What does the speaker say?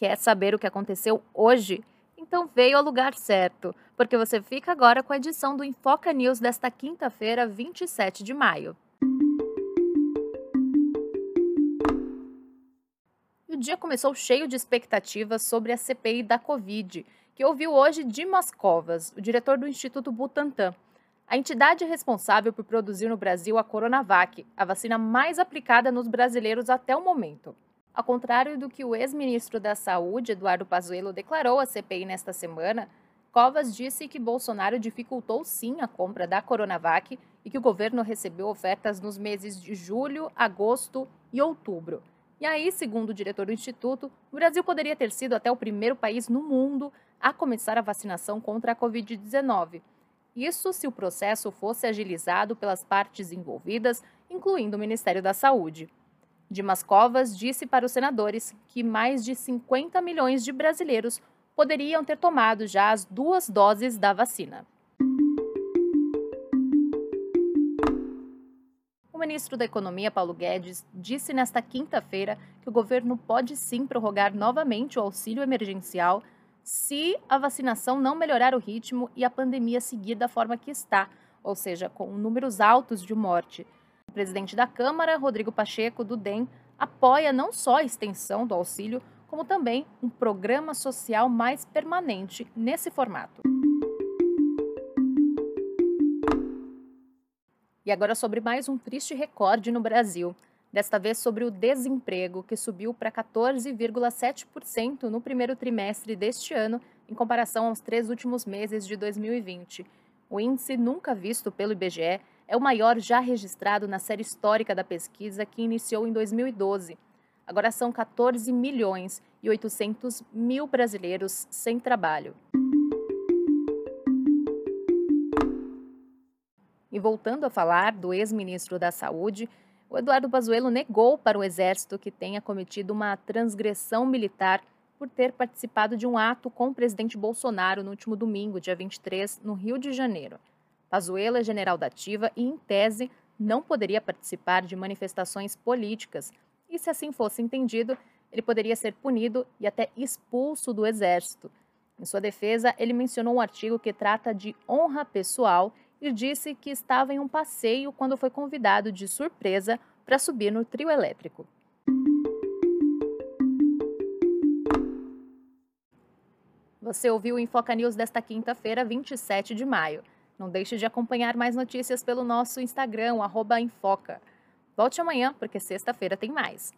Quer saber o que aconteceu hoje? Então veio ao lugar certo, porque você fica agora com a edição do Infoca News desta quinta-feira, 27 de maio. O dia começou cheio de expectativas sobre a CPI da Covid, que ouviu hoje Dimas Covas, o diretor do Instituto Butantan. A entidade responsável por produzir no Brasil a Coronavac, a vacina mais aplicada nos brasileiros até o momento. Ao contrário do que o ex-ministro da Saúde, Eduardo Pazuello, declarou à CPI nesta semana, Covas disse que Bolsonaro dificultou sim a compra da Coronavac e que o governo recebeu ofertas nos meses de julho, agosto e outubro. E aí, segundo o diretor do Instituto, o Brasil poderia ter sido até o primeiro país no mundo a começar a vacinação contra a Covid-19. Isso se o processo fosse agilizado pelas partes envolvidas, incluindo o Ministério da Saúde. Dimas Covas disse para os senadores que mais de 50 milhões de brasileiros poderiam ter tomado já as duas doses da vacina. O ministro da Economia, Paulo Guedes, disse nesta quinta-feira que o governo pode sim prorrogar novamente o auxílio emergencial se a vacinação não melhorar o ritmo e a pandemia seguir da forma que está, ou seja, com números altos de morte. O presidente da Câmara, Rodrigo Pacheco, do DEM, apoia não só a extensão do auxílio, como também um programa social mais permanente nesse formato. E agora sobre mais um triste recorde no Brasil desta vez sobre o desemprego, que subiu para 14,7% no primeiro trimestre deste ano, em comparação aos três últimos meses de 2020. O índice nunca visto pelo IBGE é o maior já registrado na série histórica da pesquisa, que iniciou em 2012. Agora são 14 milhões e 800 mil brasileiros sem trabalho. E voltando a falar do ex-ministro da Saúde, o Eduardo Pazuello negou para o Exército que tenha cometido uma transgressão militar por ter participado de um ato com o presidente Bolsonaro no último domingo, dia 23, no Rio de Janeiro. Pazuello é general da ativa e, em tese, não poderia participar de manifestações políticas. E se assim fosse entendido, ele poderia ser punido e até expulso do Exército. Em sua defesa, ele mencionou um artigo que trata de honra pessoal e disse que estava em um passeio quando foi convidado de surpresa para subir no trio elétrico. Você ouviu o Infoca News desta quinta-feira, 27 de maio. Não deixe de acompanhar mais notícias pelo nosso Instagram, arroba Infoca. Volte amanhã, porque sexta-feira tem mais.